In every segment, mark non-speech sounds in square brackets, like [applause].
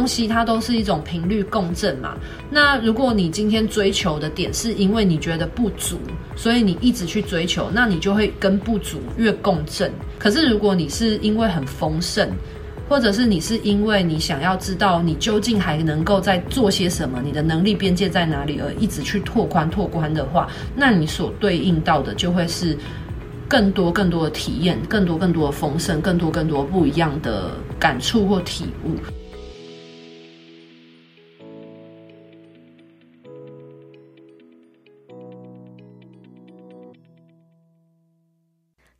东西它都是一种频率共振嘛。那如果你今天追求的点是因为你觉得不足，所以你一直去追求，那你就会跟不足越共振。可是如果你是因为很丰盛，或者是你是因为你想要知道你究竟还能够再做些什么，你的能力边界在哪里，而一直去拓宽拓宽的话，那你所对应到的就会是更多更多的体验，更多更多的丰盛，更多更多不一样的感触或体悟。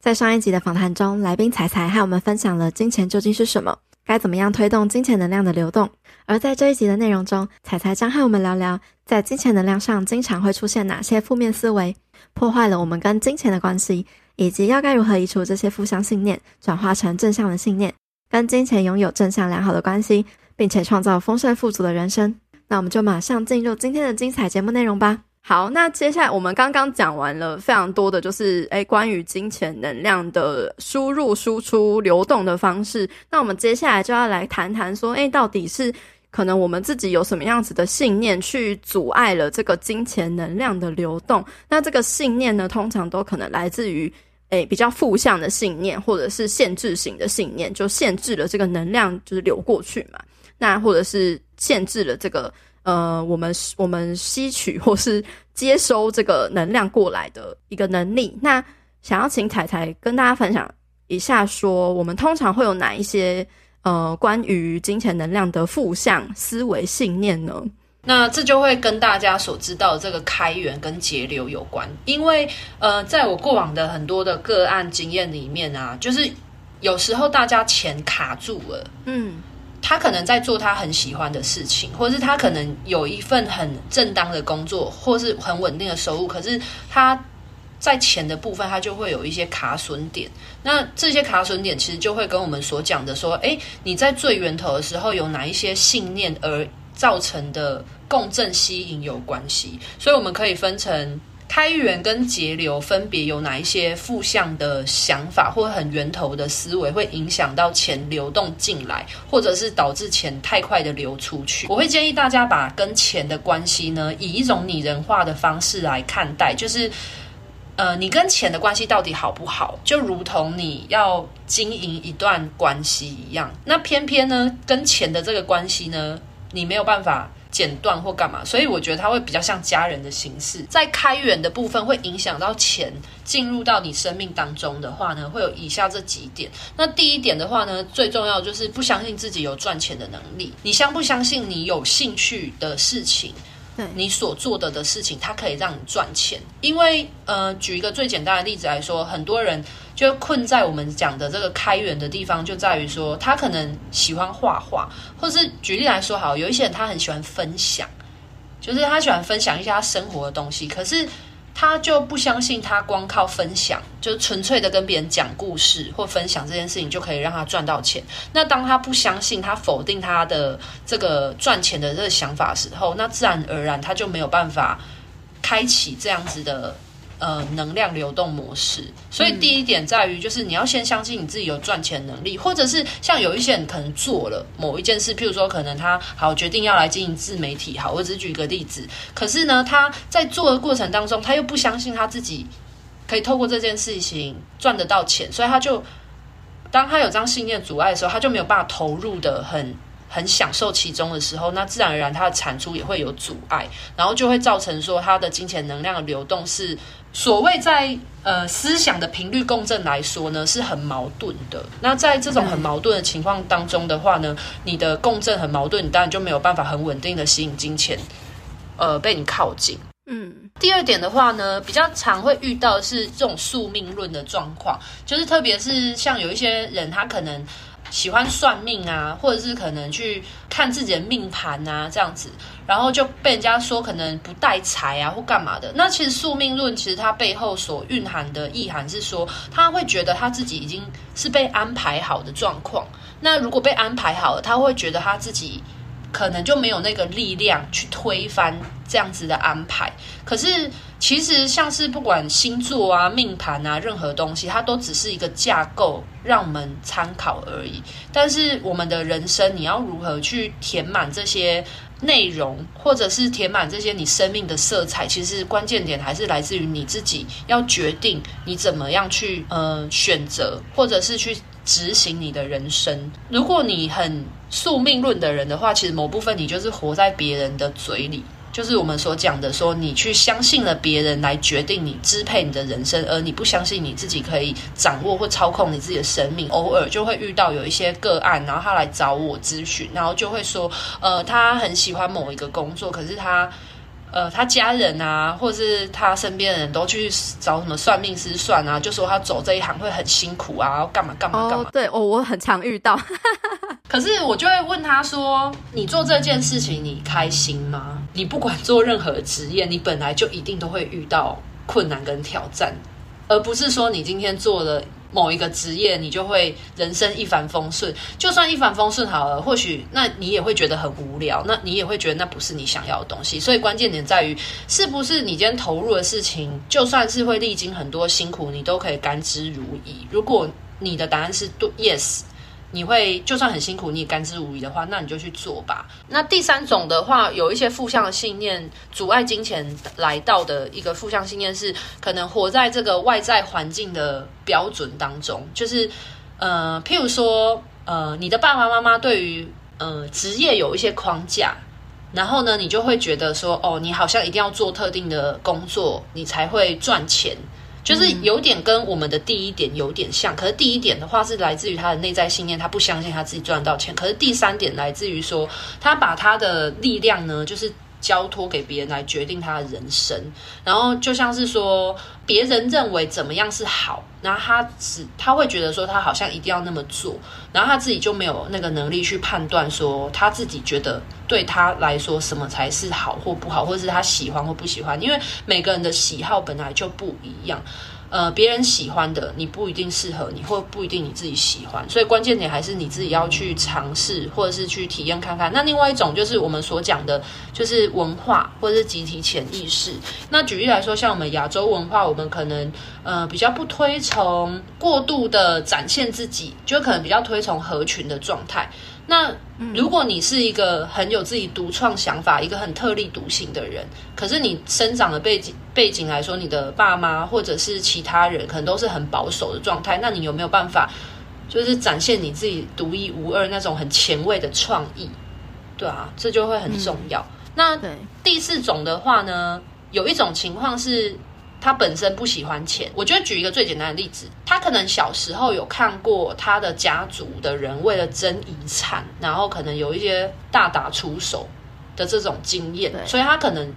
在上一集的访谈中，来宾彩彩和我们分享了金钱究竟是什么，该怎么样推动金钱能量的流动。而在这一集的内容中，彩彩将和我们聊聊，在金钱能量上经常会出现哪些负面思维，破坏了我们跟金钱的关系，以及要该如何移除这些负向信念，转化成正向的信念，跟金钱拥有正向良好的关系，并且创造丰盛富足的人生。那我们就马上进入今天的精彩节目内容吧。好，那接下来我们刚刚讲完了非常多的就是诶关于金钱能量的输入、输出、流动的方式。那我们接下来就要来谈谈说，诶到底是可能我们自己有什么样子的信念去阻碍了这个金钱能量的流动？那这个信念呢，通常都可能来自于诶比较负向的信念，或者是限制型的信念，就限制了这个能量就是流过去嘛。那或者是限制了这个。呃，我们我们吸取或是接收这个能量过来的一个能力。那想要请彩彩跟大家分享一下，说我们通常会有哪一些呃关于金钱能量的负向思维信念呢？那这就会跟大家所知道的这个开源跟节流有关。因为呃，在我过往的很多的个案经验里面啊，就是有时候大家钱卡住了，嗯。他可能在做他很喜欢的事情，或是他可能有一份很正当的工作，或是很稳定的收入。可是他在钱的部分，他就会有一些卡损点。那这些卡损点其实就会跟我们所讲的说：诶，你在最源头的时候有哪一些信念而造成的共振吸引有关系。所以我们可以分成。开源跟节流分别有哪一些负向的想法，或很源头的思维，会影响到钱流动进来，或者是导致钱太快的流出去？我会建议大家把跟钱的关系呢，以一种拟人化的方式来看待，就是，呃，你跟钱的关系到底好不好？就如同你要经营一段关系一样。那偏偏呢，跟钱的这个关系呢，你没有办法。剪断或干嘛，所以我觉得它会比较像家人的形式。在开源的部分会影响到钱进入到你生命当中的话呢，会有以下这几点。那第一点的话呢，最重要就是不相信自己有赚钱的能力。你相不相信你有兴趣的事情，你所做的的事情，它可以让你赚钱？因为呃，举一个最简单的例子来说，很多人。就困在我们讲的这个开源的地方，就在于说他可能喜欢画画，或是举例来说，好，有一些人他很喜欢分享，就是他喜欢分享一些他生活的东西，可是他就不相信他光靠分享，就纯粹的跟别人讲故事或分享这件事情就可以让他赚到钱。那当他不相信，他否定他的这个赚钱的这个想法的时候，那自然而然他就没有办法开启这样子的。呃，能量流动模式，所以第一点在于，就是你要先相信你自己有赚钱能力，或者是像有一些人可能做了某一件事，譬如说可能他好决定要来经营自媒体，好，我只举一个例子，可是呢，他在做的过程当中，他又不相信他自己可以透过这件事情赚得到钱，所以他就当他有这样信念阻碍的时候，他就没有办法投入的很。很享受其中的时候，那自然而然他的产出也会有阻碍，然后就会造成说他的金钱能量的流动是所谓在呃思想的频率共振来说呢，是很矛盾的。那在这种很矛盾的情况当中的话呢，你的共振很矛盾，你当然就没有办法很稳定的吸引金钱，呃，被你靠近。嗯，第二点的话呢，比较常会遇到是这种宿命论的状况，就是特别是像有一些人，他可能喜欢算命啊，或者是可能去看自己的命盘啊，这样子，然后就被人家说可能不带财啊，或干嘛的。那其实宿命论其实它背后所蕴含的意涵是说，他会觉得他自己已经是被安排好的状况。那如果被安排好了，他会觉得他自己。可能就没有那个力量去推翻这样子的安排。可是，其实像是不管星座啊、命盘啊，任何东西，它都只是一个架构，让我们参考而已。但是，我们的人生，你要如何去填满这些内容，或者是填满这些你生命的色彩？其实关键点还是来自于你自己，要决定你怎么样去呃选择，或者是去。执行你的人生。如果你很宿命论的人的话，其实某部分你就是活在别人的嘴里，就是我们所讲的说，你去相信了别人来决定你、支配你的人生，而你不相信你自己可以掌握或操控你自己的生命。偶尔就会遇到有一些个案，然后他来找我咨询，然后就会说，呃，他很喜欢某一个工作，可是他。呃，他家人啊，或者是他身边的人都去找什么算命师算啊，就说他走这一行会很辛苦啊，要干嘛干嘛干嘛。Oh, 对，哦，我很常遇到。[laughs] 可是我就会问他说：“你做这件事情，你开心吗？你不管做任何职业，你本来就一定都会遇到困难跟挑战，而不是说你今天做了。”某一个职业，你就会人生一帆风顺。就算一帆风顺好了，或许那你也会觉得很无聊，那你也会觉得那不是你想要的东西。所以关键点在于，是不是你今天投入的事情，就算是会历经很多辛苦，你都可以甘之如饴。如果你的答案是对，yes。你会就算很辛苦，你也甘之如饴的话，那你就去做吧。那第三种的话，有一些负向的信念阻碍金钱来到的一个负向信念是，可能活在这个外在环境的标准当中，就是呃，譬如说呃，你的爸爸妈妈对于呃职业有一些框架，然后呢，你就会觉得说，哦，你好像一定要做特定的工作，你才会赚钱。就是有点跟我们的第一点有点像，可是第一点的话是来自于他的内在信念，他不相信他自己赚到钱。可是第三点来自于说，他把他的力量呢，就是。交托给别人来决定他的人生，然后就像是说，别人认为怎么样是好，然后他只他会觉得说他好像一定要那么做，然后他自己就没有那个能力去判断说他自己觉得对他来说什么才是好或不好，或者是他喜欢或不喜欢，因为每个人的喜好本来就不一样。呃，别人喜欢的你不一定适合你，或不一定你自己喜欢，所以关键点还是你自己要去尝试，或者是去体验看看。那另外一种就是我们所讲的，就是文化或者是集体潜意识。那举例来说，像我们亚洲文化，我们可能呃比较不推崇过度的展现自己，就可能比较推崇合群的状态。那如果你是一个很有自己独创想法、一个很特立独行的人，可是你生长的背景背景来说，你的爸妈或者是其他人可能都是很保守的状态，那你有没有办法，就是展现你自己独一无二那种很前卫的创意？对啊，这就会很重要。嗯、那第四种的话呢，有一种情况是。他本身不喜欢钱，我觉得举一个最简单的例子，他可能小时候有看过他的家族的人为了争遗产，然后可能有一些大打出手的这种经验，所以他可能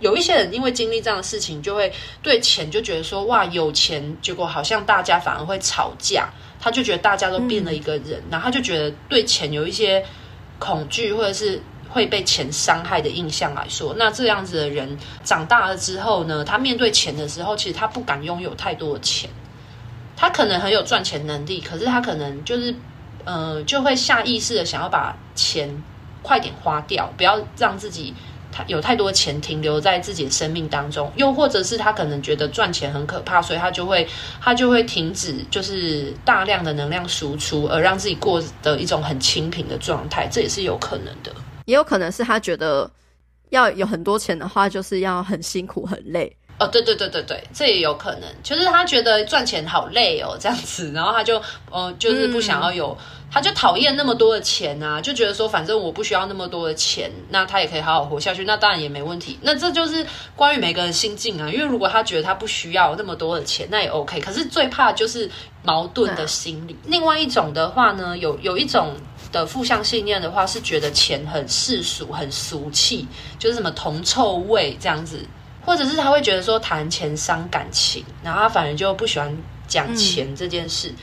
有一些人因为经历这样的事情，就会对钱就觉得说哇，有钱，结果好像大家反而会吵架，他就觉得大家都变了一个人，嗯、然后他就觉得对钱有一些恐惧或者是。会被钱伤害的印象来说，那这样子的人长大了之后呢，他面对钱的时候，其实他不敢拥有太多的钱。他可能很有赚钱能力，可是他可能就是，呃，就会下意识的想要把钱快点花掉，不要让自己他有太多钱停留在自己的生命当中。又或者是他可能觉得赚钱很可怕，所以他就会 [laughs] 他就会停止，就是大量的能量输出，而让自己过的一种很清贫的状态，这也是有可能的。也有可能是他觉得要有很多钱的话，就是要很辛苦很累，哦，对对对对对，这也有可能，就是他觉得赚钱好累哦，这样子，然后他就，呃，就是不想要有，嗯、他就讨厌那么多的钱啊，就觉得说，反正我不需要那么多的钱，那他也可以好好活下去，那当然也没问题。那这就是关于每个人心境啊，因为如果他觉得他不需要那么多的钱，那也 OK。可是最怕就是矛盾的心理。嗯、另外一种的话呢，有有一种的负向信念的话，是觉得钱很世俗、很俗气，就是什么铜臭味这样子。或者是他会觉得说谈钱伤感情，然后他反而就不喜欢讲钱这件事。嗯、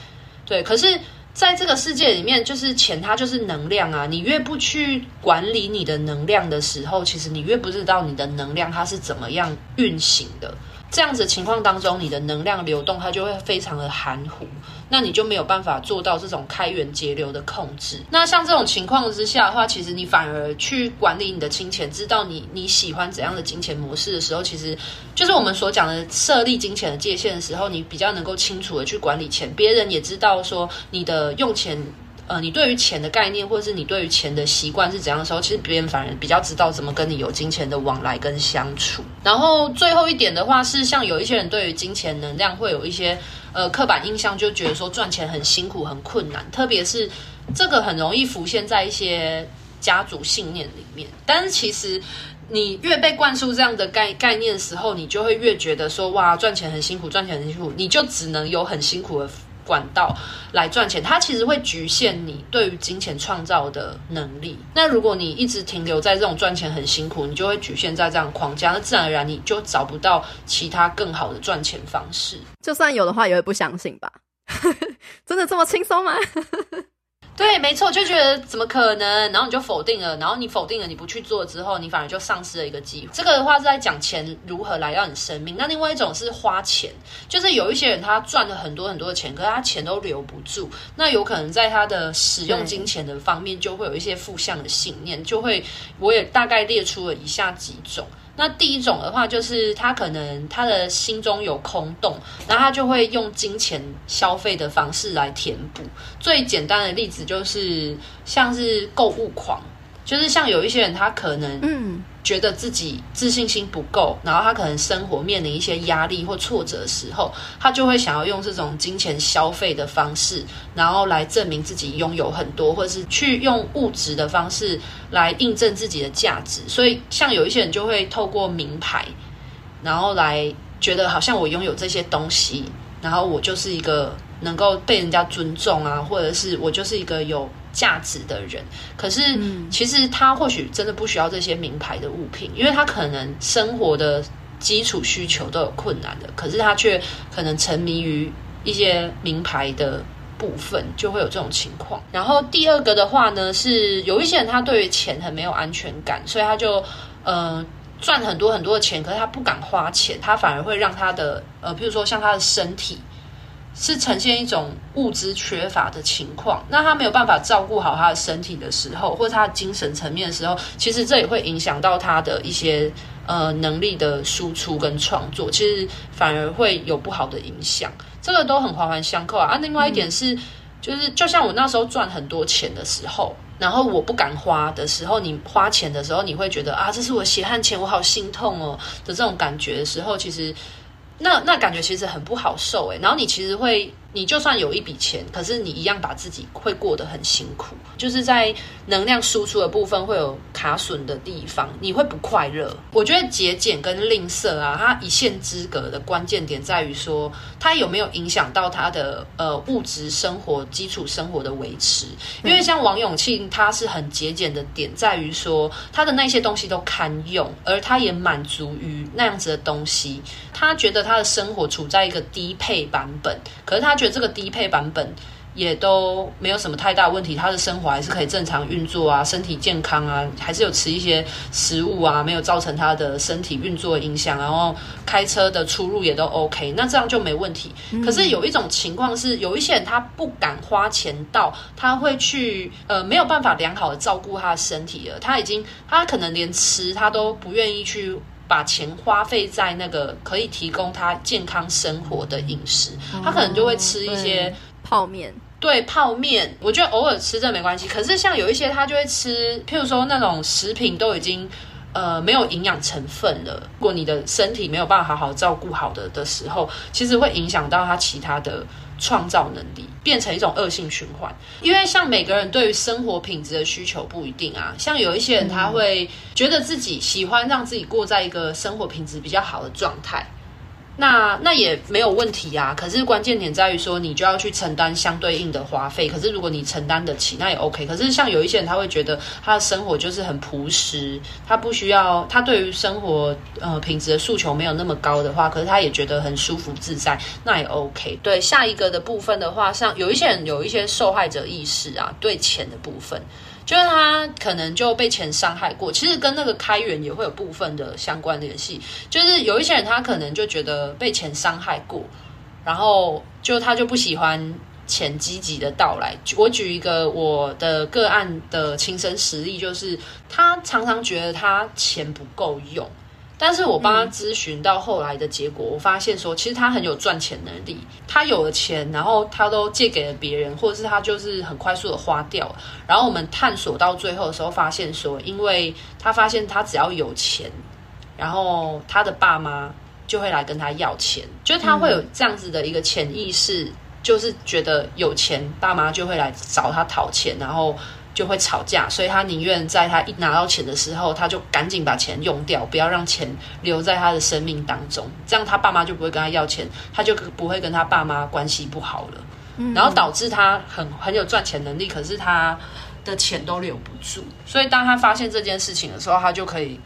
对，可是在这个世界里面，就是钱它就是能量啊。你越不去管理你的能量的时候，其实你越不知道你的能量它是怎么样运行的。这样子情况当中，你的能量流动它就会非常的含糊，那你就没有办法做到这种开源节流的控制。那像这种情况之下的话，其实你反而去管理你的金钱，知道你你喜欢怎样的金钱模式的时候，其实就是我们所讲的设立金钱的界限的时候，你比较能够清楚的去管理钱，别人也知道说你的用钱。呃，你对于钱的概念，或者是你对于钱的习惯是怎样的时候，其实别人反而比较知道怎么跟你有金钱的往来跟相处。然后最后一点的话是，像有一些人对于金钱能量会有一些呃刻板印象，就觉得说赚钱很辛苦很困难，特别是这个很容易浮现在一些家族信念里面。但是其实你越被灌输这样的概概念的时候，你就会越觉得说哇，赚钱很辛苦，赚钱很辛苦，你就只能有很辛苦的。管道来赚钱，它其实会局限你对于金钱创造的能力。那如果你一直停留在这种赚钱很辛苦，你就会局限在这样框架，那自然而然你就找不到其他更好的赚钱方式。就算有的话，也会不相信吧？[laughs] 真的这么轻松吗？[laughs] 对，没错，就觉得怎么可能？然后你就否定了，然后你否定了，你不去做之后，你反而就丧失了一个机会。这个的话是在讲钱如何来到你生命。那另外一种是花钱，就是有一些人他赚了很多很多的钱，可是他钱都留不住。那有可能在他的使用金钱的方面，就会有一些负向的信念，就会我也大概列出了以下几种。那第一种的话，就是他可能他的心中有空洞，然后他就会用金钱消费的方式来填补。最简单的例子就是像是购物狂，就是像有一些人，他可能嗯。觉得自己自信心不够，然后他可能生活面临一些压力或挫折的时候，他就会想要用这种金钱消费的方式，然后来证明自己拥有很多，或者是去用物质的方式来印证自己的价值。所以，像有一些人就会透过名牌，然后来觉得好像我拥有这些东西，然后我就是一个能够被人家尊重啊，或者是我就是一个有。价值的人，可是其实他或许真的不需要这些名牌的物品，因为他可能生活的基础需求都有困难的，可是他却可能沉迷于一些名牌的部分，就会有这种情况。然后第二个的话呢，是有一些人他对于钱很没有安全感，所以他就呃赚很多很多的钱，可是他不敢花钱，他反而会让他的呃，譬如说像他的身体。是呈现一种物资缺乏的情况，那他没有办法照顾好他的身体的时候，或者他的精神层面的时候，其实这也会影响到他的一些呃能力的输出跟创作，其实反而会有不好的影响。这个都很环环相扣啊。啊，另外一点是，就是就像我那时候赚很多钱的时候，然后我不敢花的时候，你花钱的时候，你会觉得啊，这是我血汗钱，我好心痛哦的这种感觉的时候，其实。那那感觉其实很不好受诶，然后你其实会。你就算有一笔钱，可是你一样把自己会过得很辛苦，就是在能量输出的部分会有卡损的地方，你会不快乐。我觉得节俭跟吝啬啊，它一线之隔的关键点在于说，它有没有影响到他的呃物质生活基础生活的维持。因为像王永庆，他是很节俭的点在于说，他的那些东西都堪用，而他也满足于那样子的东西。他觉得他的生活处在一个低配版本，可是他。觉得这个低配版本也都没有什么太大问题，他的生活还是可以正常运作啊，身体健康啊，还是有吃一些食物啊，没有造成他的身体运作影响，然后开车的出入也都 OK，那这样就没问题。可是有一种情况是，有一些人他不敢花钱到，他会去呃没有办法良好的照顾他的身体了，他已经他可能连吃他都不愿意去。把钱花费在那个可以提供他健康生活的饮食，他可能就会吃一些泡面。对，泡面，我觉得偶尔吃这没关系。可是像有一些他就会吃，譬如说那种食品都已经呃没有营养成分了。如果你的身体没有办法好好照顾好的的时候，其实会影响到他其他的创造能力，变成一种恶性循环。因为像每个人对于生活品质的需求不一定啊，像有一些人他会觉得自己喜欢让自己过在一个生活品质比较好的状态。那那也没有问题啊，可是关键点在于说，你就要去承担相对应的花费。可是如果你承担得起，那也 OK。可是像有一些人，他会觉得他的生活就是很朴实，他不需要，他对于生活呃品质的诉求没有那么高的话，可是他也觉得很舒服自在，那也 OK。对，下一个的部分的话，像有一些人有一些受害者意识啊，对钱的部分。就是他可能就被钱伤害过，其实跟那个开源也会有部分的相关联系。就是有一些人他可能就觉得被钱伤害过，然后就他就不喜欢钱积极的到来。我举一个我的个案的亲身实例，就是他常常觉得他钱不够用。但是我帮他咨询到后来的结果，嗯、我发现说，其实他很有赚钱能力，他有了钱，然后他都借给了别人，或者是他就是很快速的花掉。然后我们探索到最后的时候，发现说，因为他发现他只要有钱，然后他的爸妈就会来跟他要钱，就是他会有这样子的一个潜意识，就是觉得有钱，爸妈就会来找他讨钱，然后。就会吵架，所以他宁愿在他一拿到钱的时候，他就赶紧把钱用掉，不要让钱留在他的生命当中。这样他爸妈就不会跟他要钱，他就不会跟他爸妈关系不好了。嗯，然后导致他很很有赚钱能力，可是他的钱都留不住。所以当他发现这件事情的时候，他就可以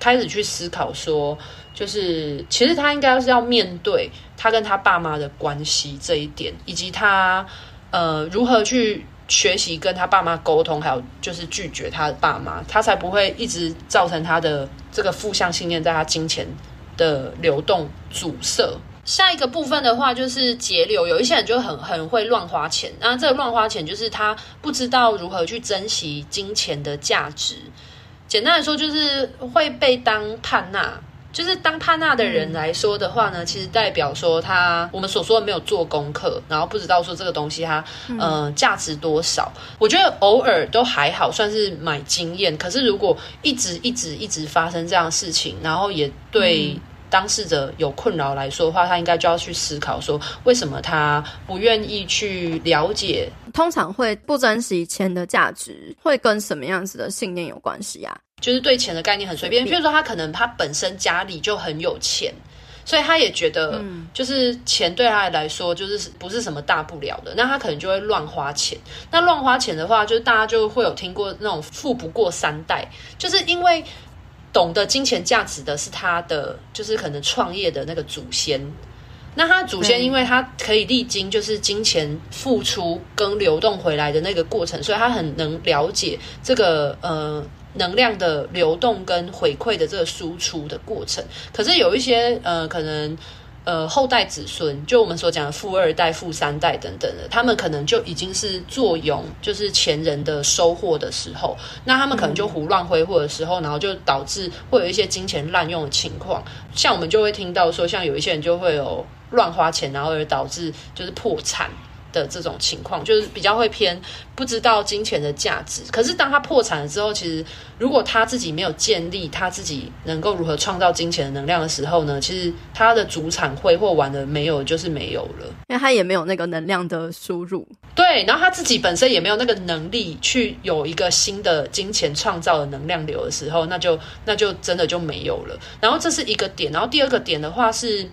开始去思考说，就是其实他应该是要面对他跟他爸妈的关系这一点，以及他呃如何去。学习跟他爸妈沟通，还有就是拒绝他的爸妈，他才不会一直造成他的这个负向信念在他金钱的流动阻塞。下一个部分的话就是节流，有一些人就很很会乱花钱，那这个乱花钱就是他不知道如何去珍惜金钱的价值。简单来说，就是会被当叛逆。就是当帕纳的人来说的话呢，其实代表说他我们所说的没有做功课，然后不知道说这个东西它呃价值多少。我觉得偶尔都还好，算是买经验。可是如果一直一直一直发生这样的事情，然后也对当事者有困扰来说的话，他应该就要去思考说，为什么他不愿意去了解？通常会不珍惜钱的价值，会跟什么样子的信念有关系啊？就是对钱的概念很随便，譬如说他可能他本身家里就很有钱，所以他也觉得就是钱对他来说就是不是什么大不了的，那他可能就会乱花钱。那乱花钱的话，就是大家就会有听过那种富不过三代，就是因为懂得金钱价值的是他的，就是可能创业的那个祖先。那他祖先因为他可以历经就是金钱付出跟流动回来的那个过程，所以他很能了解这个呃。能量的流动跟回馈的这个输出的过程，可是有一些呃，可能呃后代子孙，就我们所讲的富二代、富三代等等的，他们可能就已经是坐拥就是前人的收获的时候，那他们可能就胡乱挥霍的时候，然后就导致会有一些金钱滥用的情况，像我们就会听到说，像有一些人就会有乱花钱，然后而导致就是破产。的这种情况，就是比较会偏不知道金钱的价值。可是当他破产了之后，其实如果他自己没有建立他自己能够如何创造金钱的能量的时候呢，其实他的主产挥霍完了没有，就是没有了，因为他也没有那个能量的输入。对，然后他自己本身也没有那个能力去有一个新的金钱创造的能量流的时候，那就那就真的就没有了。然后这是一个点，然后第二个点的话是。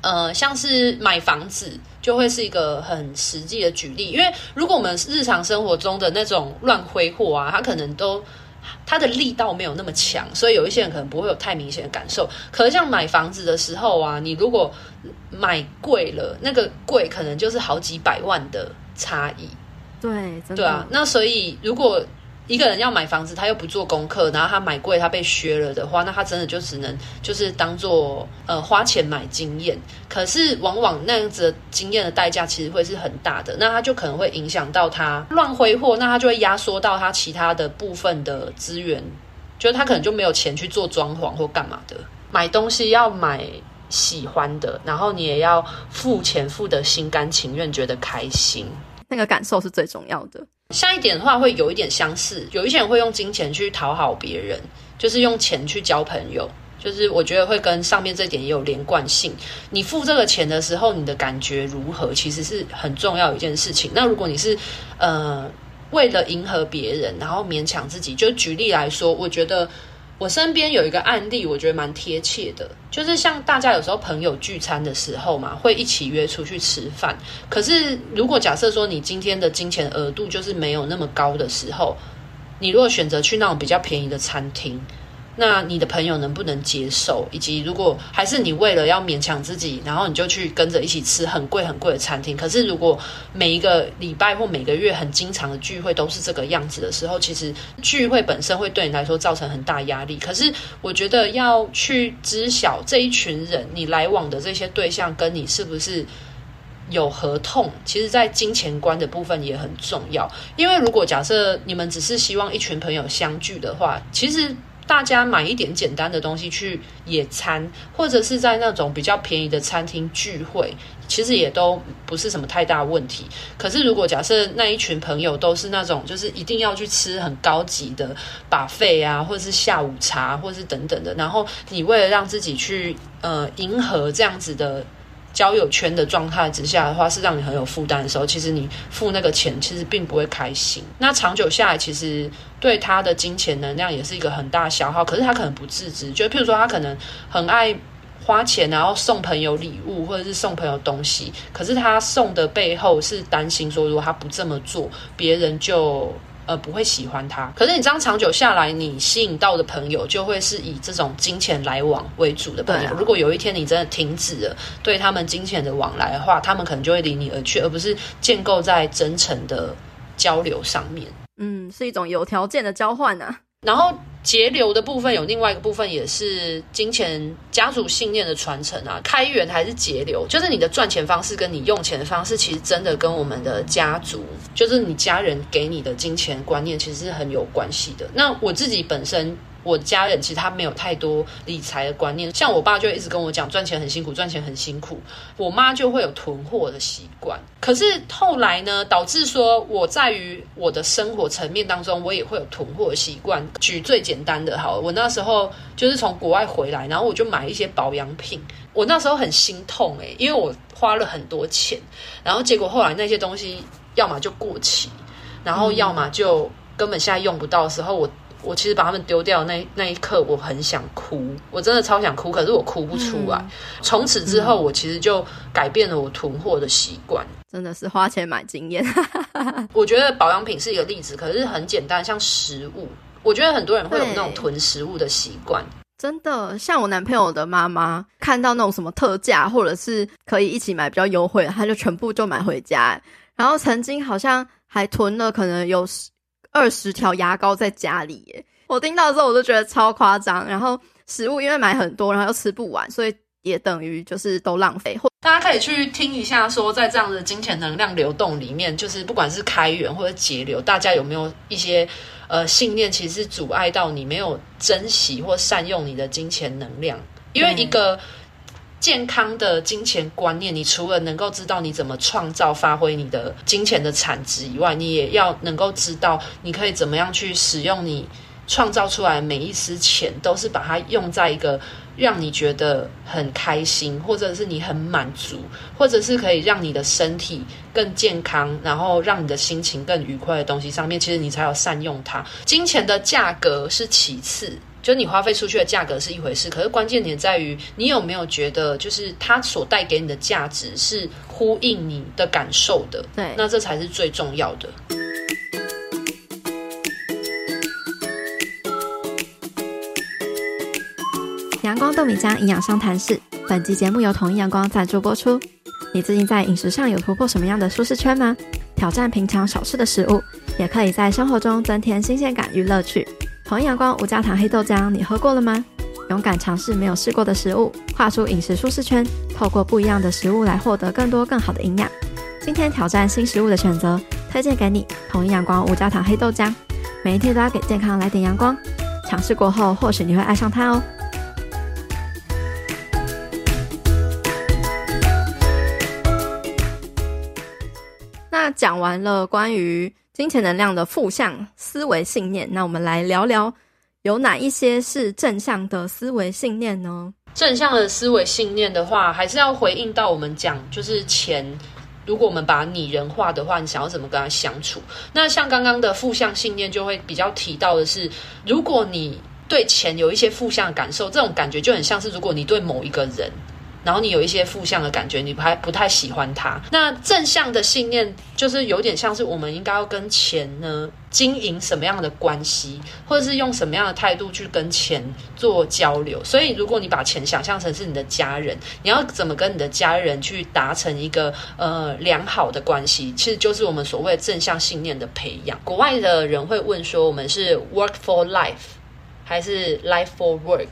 呃，像是买房子就会是一个很实际的举例，因为如果我们日常生活中的那种乱挥霍啊，它可能都它的力道没有那么强，所以有一些人可能不会有太明显的感受。可是像买房子的时候啊，你如果买贵了，那个贵可能就是好几百万的差异。对。对啊，那所以如果。一个人要买房子，他又不做功课，然后他买贵，他被削了的话，那他真的就只能就是当做呃花钱买经验。可是往往那样子的经验的代价其实会是很大的，那他就可能会影响到他乱挥霍，那他就会压缩到他其他的部分的资源，就是他可能就没有钱去做装潢或干嘛的。买东西要买喜欢的，然后你也要付钱付得心甘情愿，觉得开心，那个感受是最重要的。下一点的话会有一点相似，有一些人会用金钱去讨好别人，就是用钱去交朋友。就是我觉得会跟上面这点也有连贯性。你付这个钱的时候，你的感觉如何，其实是很重要一件事情。那如果你是呃为了迎合别人，然后勉强自己，就举例来说，我觉得我身边有一个案例，我觉得蛮贴切的。就是像大家有时候朋友聚餐的时候嘛，会一起约出去吃饭。可是如果假设说你今天的金钱额度就是没有那么高的时候，你如果选择去那种比较便宜的餐厅。那你的朋友能不能接受？以及如果还是你为了要勉强自己，然后你就去跟着一起吃很贵很贵的餐厅。可是如果每一个礼拜或每个月很经常的聚会都是这个样子的时候，其实聚会本身会对你来说造成很大压力。可是我觉得要去知晓这一群人，你来往的这些对象跟你是不是有合同，其实在金钱观的部分也很重要。因为如果假设你们只是希望一群朋友相聚的话，其实。大家买一点简单的东西去野餐，或者是在那种比较便宜的餐厅聚会，其实也都不是什么太大问题。可是，如果假设那一群朋友都是那种，就是一定要去吃很高级的把费啊，或者是下午茶，或者是等等的，然后你为了让自己去呃迎合这样子的。交友圈的状态之下的话，是让你很有负担的时候，其实你付那个钱，其实并不会开心。那长久下来，其实对他的金钱能量也是一个很大消耗。可是他可能不自知，就譬如说，他可能很爱花钱，然后送朋友礼物，或者是送朋友东西。可是他送的背后是担心说，如果他不这么做，别人就。呃，不会喜欢他。可是你这样长久下来，你吸引到的朋友就会是以这种金钱来往为主的朋友。啊、如果有一天你真的停止了对他们金钱的往来的话，他们可能就会离你而去，而不是建构在真诚的交流上面。嗯，是一种有条件的交换啊。然后节流的部分有另外一个部分，也是金钱家族信念的传承啊。开源还是节流，就是你的赚钱方式跟你用钱的方式，其实真的跟我们的家族，就是你家人给你的金钱观念，其实是很有关系的。那我自己本身。我家人其实他没有太多理财的观念，像我爸就一直跟我讲赚钱很辛苦，赚钱很辛苦。我妈就会有囤货的习惯，可是后来呢，导致说我在于我的生活层面当中，我也会有囤货的习惯。举最简单的，好，我那时候就是从国外回来，然后我就买一些保养品。我那时候很心痛欸，因为我花了很多钱，然后结果后来那些东西要么就过期，然后要么就根本现在用不到的时候，我。我其实把他们丢掉那那一刻，我很想哭，我真的超想哭，可是我哭不出来。嗯、从此之后，我其实就改变了我囤货的习惯，真的是花钱买经验。[laughs] 我觉得保养品是一个例子，可是很简单，像食物，我觉得很多人会有那种囤食物的习惯。真的，像我男朋友的妈妈，看到那种什么特价，或者是可以一起买比较优惠，他就全部就买回家。然后曾经好像还囤了，可能有。二十条牙膏在家里耶，我听到之后我都觉得超夸张。然后食物因为买很多，然后又吃不完，所以也等于就是都浪费。大家可以去听一下，说在这样的金钱能量流动里面，就是不管是开源或者节流，大家有没有一些呃信念，其实是阻碍到你没有珍惜或善用你的金钱能量？因为一个。健康的金钱观念，你除了能够知道你怎么创造、发挥你的金钱的产值以外，你也要能够知道你可以怎么样去使用你创造出来每一丝钱，都是把它用在一个让你觉得很开心，或者是你很满足，或者是可以让你的身体更健康，然后让你的心情更愉快的东西上面，其实你才有善用它。金钱的价格是其次。就你花费出去的价格是一回事，可是关键点在于你有没有觉得，就是它所带给你的价值是呼应你的感受的。对，那这才是最重要的。阳光豆米浆营养商谈室，本集节目由统一阳光赞助播出。你最近在饮食上有突破什么样的舒适圈吗？挑战平常少吃的食物，也可以在生活中增添新鲜感与乐趣。统一阳光无加糖黑豆浆，你喝过了吗？勇敢尝试没有试过的食物，跨出饮食舒适圈，透过不一样的食物来获得更多更好的营养。今天挑战新食物的选择，推荐给你统一阳光无加糖黑豆浆。每一天都要给健康来点阳光，尝试过后，或许你会爱上它哦。那讲完了关于。金钱能量的负向思维信念，那我们来聊聊有哪一些是正向的思维信念呢？正向的思维信念的话，还是要回应到我们讲，就是钱。如果我们把拟人化的话，你想要怎么跟他相处？那像刚刚的负向信念，就会比较提到的是，如果你对钱有一些负向感受，这种感觉就很像是如果你对某一个人。然后你有一些负向的感觉，你不太不太喜欢他。那正向的信念就是有点像是我们应该要跟钱呢经营什么样的关系，或者是用什么样的态度去跟钱做交流。所以，如果你把钱想象成是你的家人，你要怎么跟你的家人去达成一个呃良好的关系，其实就是我们所谓正向信念的培养。国外的人会问说，我们是 work for life 还是 life for work？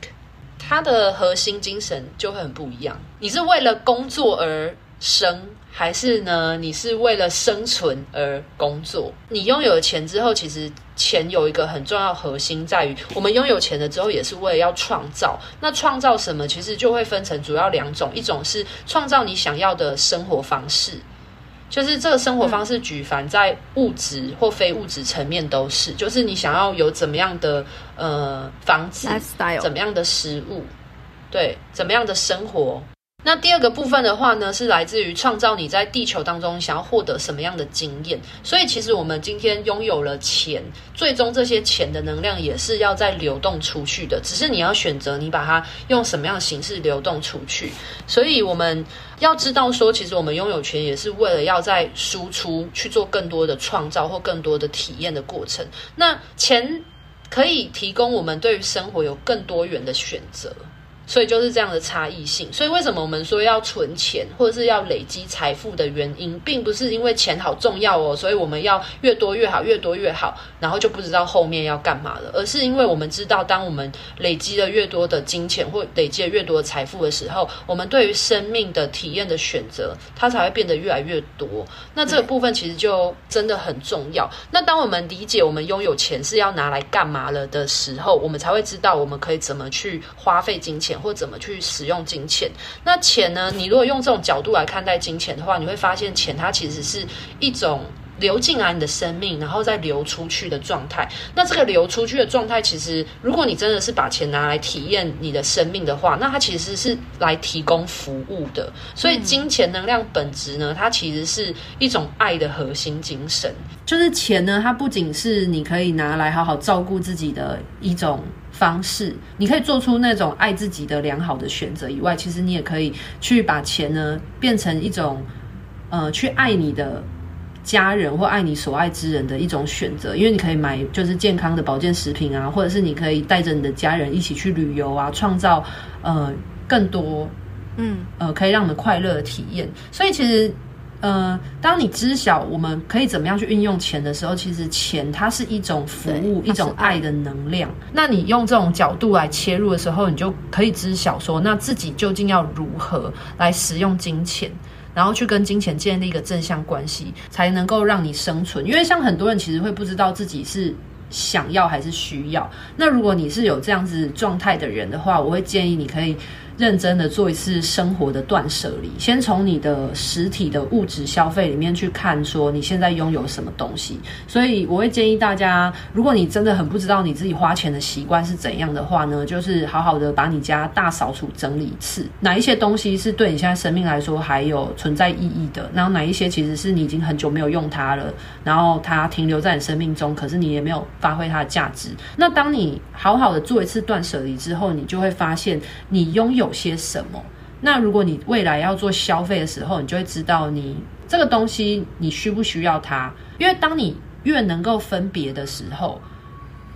它的核心精神就会很不一样。你是为了工作而生，还是呢？你是为了生存而工作？你拥有了钱之后，其实钱有一个很重要核心在于，我们拥有钱了之后，也是为了要创造。那创造什么？其实就会分成主要两种，一种是创造你想要的生活方式。就是这个生活方式，举凡在物质或非物质层面都是。就是你想要有怎么样的呃房子.怎么样的食物，对，怎么样的生活。那第二个部分的话呢，是来自于创造你在地球当中想要获得什么样的经验。所以其实我们今天拥有了钱，最终这些钱的能量也是要再流动出去的，只是你要选择你把它用什么样的形式流动出去。所以我们要知道说，其实我们拥有钱也是为了要在输出去做更多的创造或更多的体验的过程。那钱可以提供我们对于生活有更多元的选择。所以就是这样的差异性。所以为什么我们说要存钱，或者是要累积财富的原因，并不是因为钱好重要哦，所以我们要越多越好，越多越好，然后就不知道后面要干嘛了。而是因为我们知道，当我们累积了越多的金钱，或累积了越多的财富的时候，我们对于生命的体验的选择，它才会变得越来越多。那这个部分其实就真的很重要。那当我们理解我们拥有钱是要拿来干嘛了的时候，我们才会知道我们可以怎么去花费金钱钱。或怎么去使用金钱？那钱呢？你如果用这种角度来看待金钱的话，你会发现钱它其实是一种流进来你的生命，然后再流出去的状态。那这个流出去的状态，其实如果你真的是把钱拿来体验你的生命的话，那它其实是来提供服务的。所以金钱能量本质呢，它其实是一种爱的核心精神。就是钱呢，它不仅是你可以拿来好好照顾自己的一种。方式，你可以做出那种爱自己的良好的选择以外，其实你也可以去把钱呢变成一种，呃，去爱你的家人或爱你所爱之人的一种选择。因为你可以买就是健康的保健食品啊，或者是你可以带着你的家人一起去旅游啊，创造呃更多嗯呃可以让你们快乐的体验。所以其实。呃，当你知晓我们可以怎么样去运用钱的时候，其实钱它是一种服务，一种爱的能量。那你用这种角度来切入的时候，你就可以知晓说，那自己究竟要如何来使用金钱，然后去跟金钱建立一个正向关系，才能够让你生存。因为像很多人其实会不知道自己是想要还是需要。那如果你是有这样子状态的人的话，我会建议你可以。认真的做一次生活的断舍离，先从你的实体的物质消费里面去看，说你现在拥有什么东西。所以我会建议大家，如果你真的很不知道你自己花钱的习惯是怎样的话呢，就是好好的把你家大扫除整理一次，哪一些东西是对你现在生命来说还有存在意义的，然后哪一些其实是你已经很久没有用它了，然后它停留在你生命中，可是你也没有发挥它的价值。那当你好好的做一次断舍离之后，你就会发现你拥有。有些什么？那如果你未来要做消费的时候，你就会知道你这个东西你需不需要它。因为当你越能够分别的时候，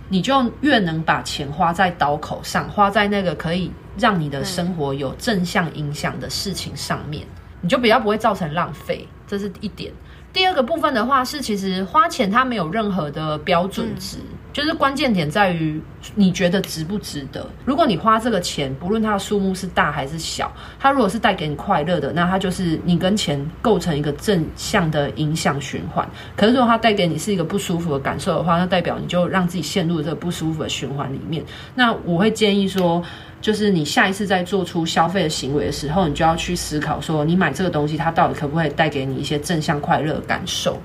你就越能把钱花在刀口上，花在那个可以让你的生活有正向影响的事情上面，你就比较不会造成浪费。这是一点。第二个部分的话是，其实花钱它没有任何的标准值。就是关键点在于你觉得值不值得。如果你花这个钱，不论它的数目是大还是小，它如果是带给你快乐的，那它就是你跟钱构成一个正向的影响循环。可是如果它带给你是一个不舒服的感受的话，那代表你就让自己陷入这个不舒服的循环里面。那我会建议说，就是你下一次在做出消费的行为的时候，你就要去思考说，你买这个东西，它到底可不可以带给你一些正向快乐的感受。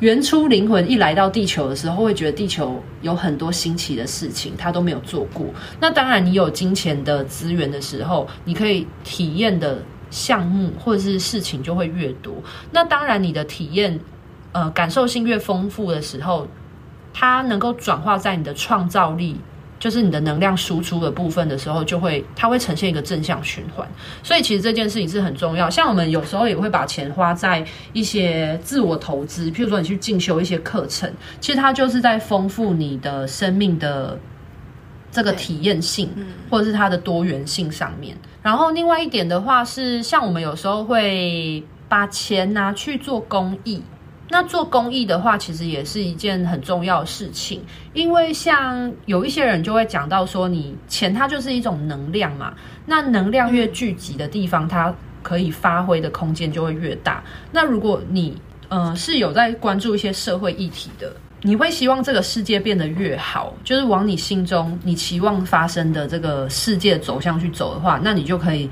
原初灵魂一来到地球的时候，会觉得地球有很多新奇的事情，他都没有做过。那当然，你有金钱的资源的时候，你可以体验的项目或者是事情就会越多。那当然，你的体验，呃，感受性越丰富的时候，它能够转化在你的创造力。就是你的能量输出的部分的时候，就会它会呈现一个正向循环。所以其实这件事情是很重要。像我们有时候也会把钱花在一些自我投资，譬如说你去进修一些课程，其实它就是在丰富你的生命的这个体验性，或者是它的多元性上面。然后另外一点的话是，像我们有时候会把钱拿去做公益。那做公益的话，其实也是一件很重要的事情，因为像有一些人就会讲到说，你钱它就是一种能量嘛，那能量越聚集的地方，它可以发挥的空间就会越大。那如果你呃是有在关注一些社会议题的，你会希望这个世界变得越好，就是往你心中你期望发生的这个世界走向去走的话，那你就可以。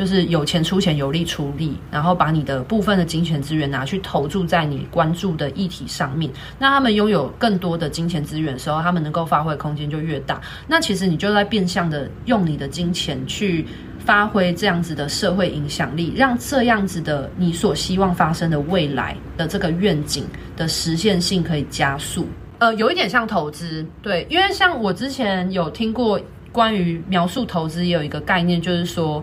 就是有钱出钱，有力出力，然后把你的部分的金钱资源拿去投注在你关注的议题上面。那他们拥有更多的金钱资源的时候，他们能够发挥空间就越大。那其实你就在变相的用你的金钱去发挥这样子的社会影响力，让这样子的你所希望发生的未来的这个愿景的实现性可以加速。呃，有一点像投资，对，因为像我之前有听过关于描述投资，也有一个概念，就是说。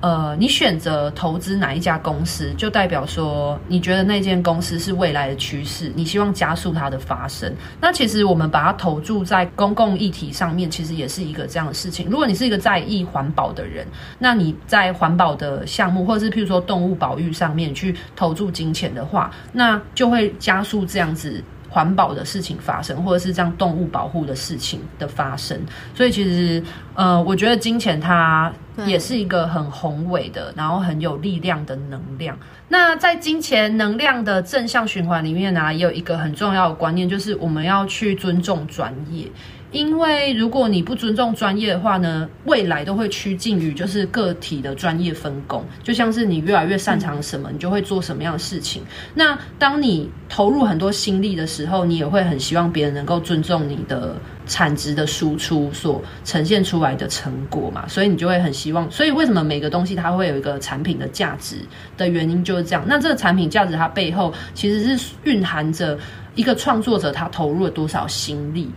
呃，你选择投资哪一家公司，就代表说你觉得那间公司是未来的趋势，你希望加速它的发生。那其实我们把它投注在公共议题上面，其实也是一个这样的事情。如果你是一个在意环保的人，那你在环保的项目，或者是譬如说动物保育上面去投注金钱的话，那就会加速这样子。环保的事情发生，或者是这样动物保护的事情的发生，所以其实，呃，我觉得金钱它也是一个很宏伟的，然后很有力量的能量。那在金钱能量的正向循环里面呢、也有一个很重要的观念，就是我们要去尊重专业。因为如果你不尊重专业的话呢，未来都会趋近于就是个体的专业分工，就像是你越来越擅长什么，你就会做什么样的事情。那当你投入很多心力的时候，你也会很希望别人能够尊重你的产值的输出所呈现出来的成果嘛，所以你就会很希望。所以为什么每个东西它会有一个产品的价值的原因就是这样。那这个产品价值它背后其实是蕴含着一个创作者他投入了多少心力。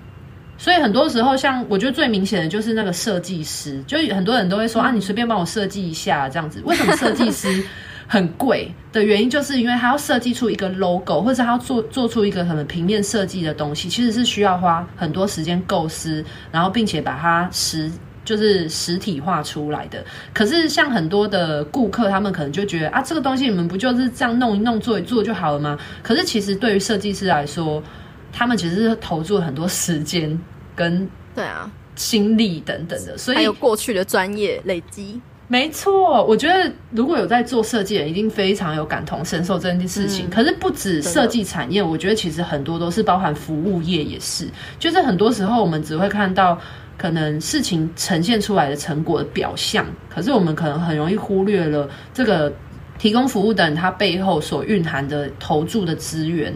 所以很多时候，像我觉得最明显的就是那个设计师，就很多人都会说啊，你随便帮我设计一下这样子。为什么设计师很贵的原因，就是因为他要设计出一个 logo，或者他要做做出一个什么平面设计的东西，其实是需要花很多时间构思，然后并且把它实就是实体化出来的。可是像很多的顾客，他们可能就觉得啊，这个东西你们不就是这样弄一弄做一做就好了吗？可是其实对于设计师来说，他们其实是投注了很多时间。跟对啊，心力等等的，所以还有过去的专业累积，没错。我觉得如果有在做设计的人，一定非常有感同身受这件事情。嗯、可是不止设计产业，我觉得其实很多都是包含服务业也是。就是很多时候我们只会看到可能事情呈现出来的成果的表象，可是我们可能很容易忽略了这个提供服务的人他背后所蕴含的投注的资源。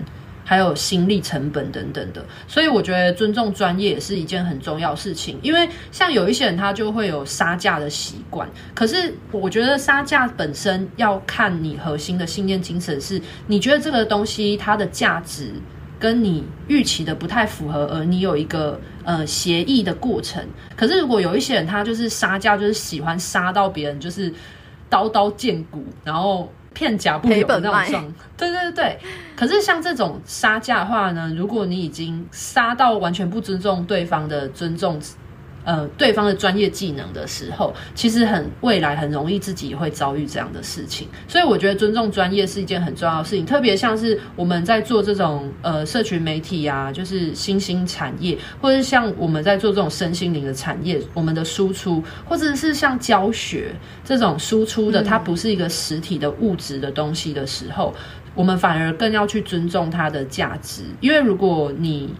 还有心力成本等等的，所以我觉得尊重专业也是一件很重要的事情。因为像有一些人，他就会有杀价的习惯。可是我觉得杀价本身要看你核心的信念精神，是你觉得这个东西它的价值跟你预期的不太符合，而你有一个呃协议的过程。可是如果有一些人，他就是杀价，就是喜欢杀到别人就是刀刀见骨，然后。片甲不留的那种对对对。可是像这种杀价的话呢，如果你已经杀到完全不尊重对方的尊重。呃，对方的专业技能的时候，其实很未来很容易自己会遭遇这样的事情，所以我觉得尊重专业是一件很重要的事情。特别像是我们在做这种呃社群媒体啊，就是新兴产业，或者是像我们在做这种身心灵的产业，我们的输出，或者是像教学这种输出的，它不是一个实体的物质的东西的时候，我们反而更要去尊重它的价值，因为如果你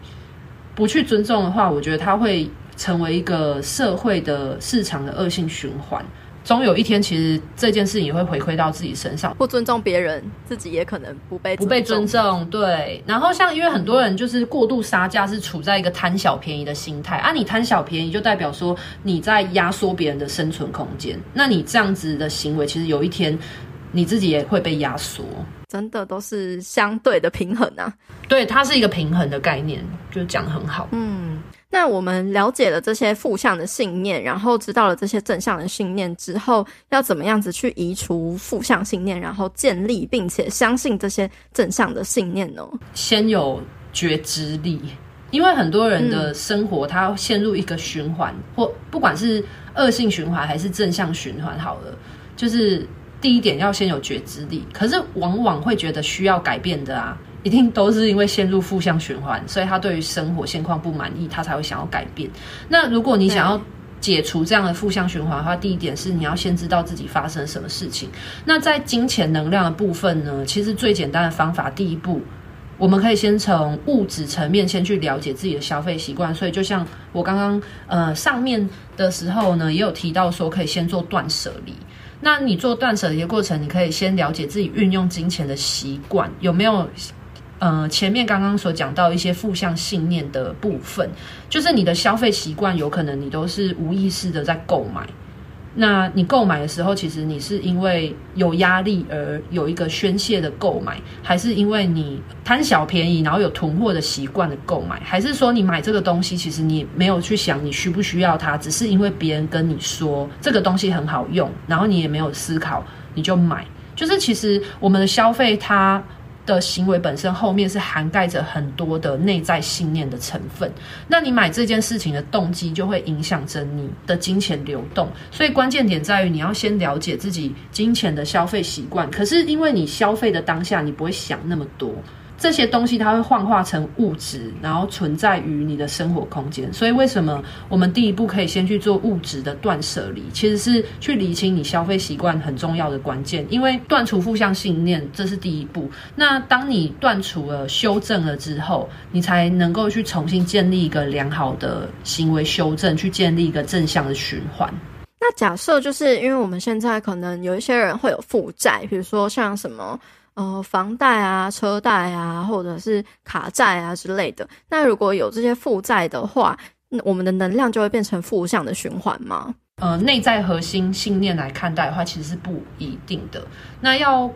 不去尊重的话，我觉得它会。成为一个社会的市场的恶性循环，终有一天，其实这件事情也会回馈到自己身上。不尊重别人，自己也可能不被不被尊重。对，然后像因为很多人就是过度杀价，是处在一个贪小便宜的心态啊。你贪小便宜，就代表说你在压缩别人的生存空间。那你这样子的行为，其实有一天你自己也会被压缩。真的都是相对的平衡啊。对，它是一个平衡的概念，就讲得很好。嗯。那我们了解了这些负向的信念，然后知道了这些正向的信念之后，要怎么样子去移除负向信念，然后建立并且相信这些正向的信念呢？先有觉知力，因为很多人的生活他陷入一个循环，嗯、或不管是恶性循环还是正向循环，好了，就是第一点要先有觉知力，可是往往会觉得需要改变的啊。一定都是因为陷入负向循环，所以他对于生活现况不满意，他才会想要改变。那如果你想要解除这样的负向循环的话，第一点是你要先知道自己发生什么事情。那在金钱能量的部分呢，其实最简单的方法，第一步，我们可以先从物质层面先去了解自己的消费习惯。所以就像我刚刚呃上面的时候呢，也有提到说可以先做断舍离。那你做断舍离的过程，你可以先了解自己运用金钱的习惯有没有。呃，前面刚刚所讲到一些负向信念的部分，就是你的消费习惯有可能你都是无意识的在购买。那你购买的时候，其实你是因为有压力而有一个宣泄的购买，还是因为你贪小便宜然后有囤货的习惯的购买，还是说你买这个东西其实你没有去想你需不需要它，只是因为别人跟你说这个东西很好用，然后你也没有思考你就买。就是其实我们的消费它。的行为本身后面是涵盖着很多的内在信念的成分，那你买这件事情的动机就会影响着你的金钱流动，所以关键点在于你要先了解自己金钱的消费习惯。可是因为你消费的当下，你不会想那么多。这些东西它会幻化成物质，然后存在于你的生活空间。所以为什么我们第一步可以先去做物质的断舍离？其实是去理清你消费习惯很重要的关键。因为断除负向信念，这是第一步。那当你断除了、修正了之后，你才能够去重新建立一个良好的行为修正，去建立一个正向的循环。那假设就是因为我们现在可能有一些人会有负债，比如说像什么。呃，房贷啊、车贷啊，或者是卡债啊之类的。那如果有这些负债的话，我们的能量就会变成负向的循环吗？呃，内在核心信念来看待的话，其实是不一定的。那要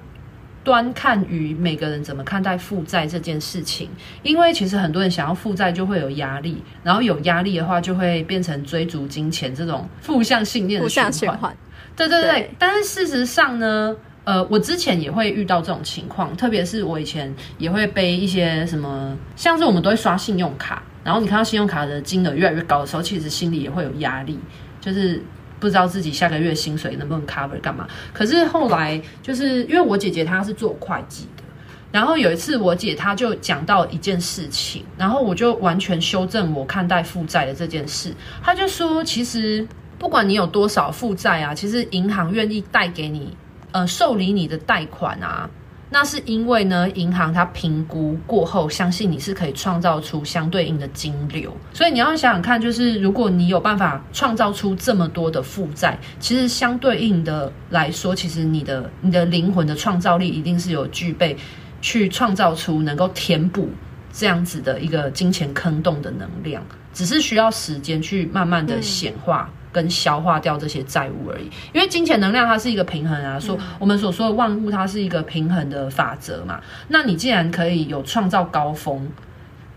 端看于每个人怎么看待负债这件事情。因为其实很多人想要负债就会有压力，然后有压力的话就会变成追逐金钱这种负向信念的循环。对对对，对，但是事实上呢？呃，我之前也会遇到这种情况，特别是我以前也会背一些什么，像是我们都会刷信用卡，然后你看到信用卡的金额越来越高的时候，其实心里也会有压力，就是不知道自己下个月薪水能不能 cover 干嘛。可是后来就是因为我姐姐她是做会计的，然后有一次我姐她就讲到一件事情，然后我就完全修正我看待负债的这件事。她就说，其实不管你有多少负债啊，其实银行愿意贷给你。呃，受理你的贷款啊，那是因为呢，银行它评估过后，相信你是可以创造出相对应的金流。所以你要想想看，就是如果你有办法创造出这么多的负债，其实相对应的来说，其实你的你的灵魂的创造力一定是有具备去创造出能够填补这样子的一个金钱坑洞的能量，只是需要时间去慢慢的显化。嗯跟消化掉这些债务而已，因为金钱能量它是一个平衡啊，说我们所说的万物它是一个平衡的法则嘛。那你既然可以有创造高峰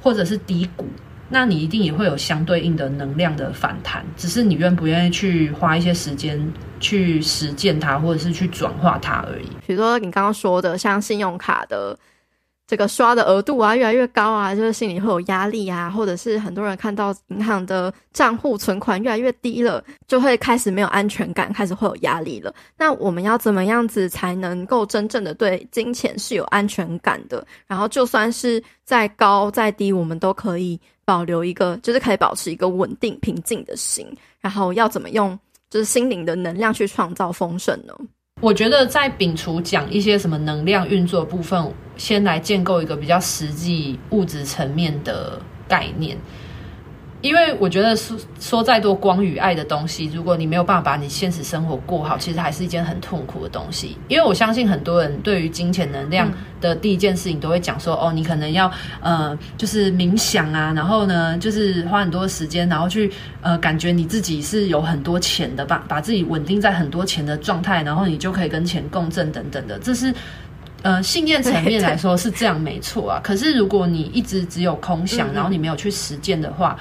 或者是低谷，那你一定也会有相对应的能量的反弹，只是你愿不愿意去花一些时间去实践它，或者是去转化它而已。比如说你刚刚说的，像信用卡的。这个刷的额度啊，越来越高啊，就是心里会有压力啊，或者是很多人看到银行的账户存款越来越低了，就会开始没有安全感，开始会有压力了。那我们要怎么样子才能够真正的对金钱是有安全感的？然后就算是再高再低，我们都可以保留一个，就是可以保持一个稳定平静的心。然后要怎么用，就是心灵的能量去创造丰盛呢？我觉得在摒除讲一些什么能量运作部分，先来建构一个比较实际物质层面的概念。因为我觉得说说再多光与爱的东西，如果你没有办法把你现实生活过好，其实还是一件很痛苦的东西。因为我相信很多人对于金钱能量的第一件事情都会讲说，哦，你可能要呃，就是冥想啊，然后呢，就是花很多时间，然后去呃，感觉你自己是有很多钱的，吧把自己稳定在很多钱的状态，然后你就可以跟钱共振等等的，这是。呃，信念层面来说是这样，没错啊。[laughs] 可是如果你一直只有空想，然后你没有去实践的话，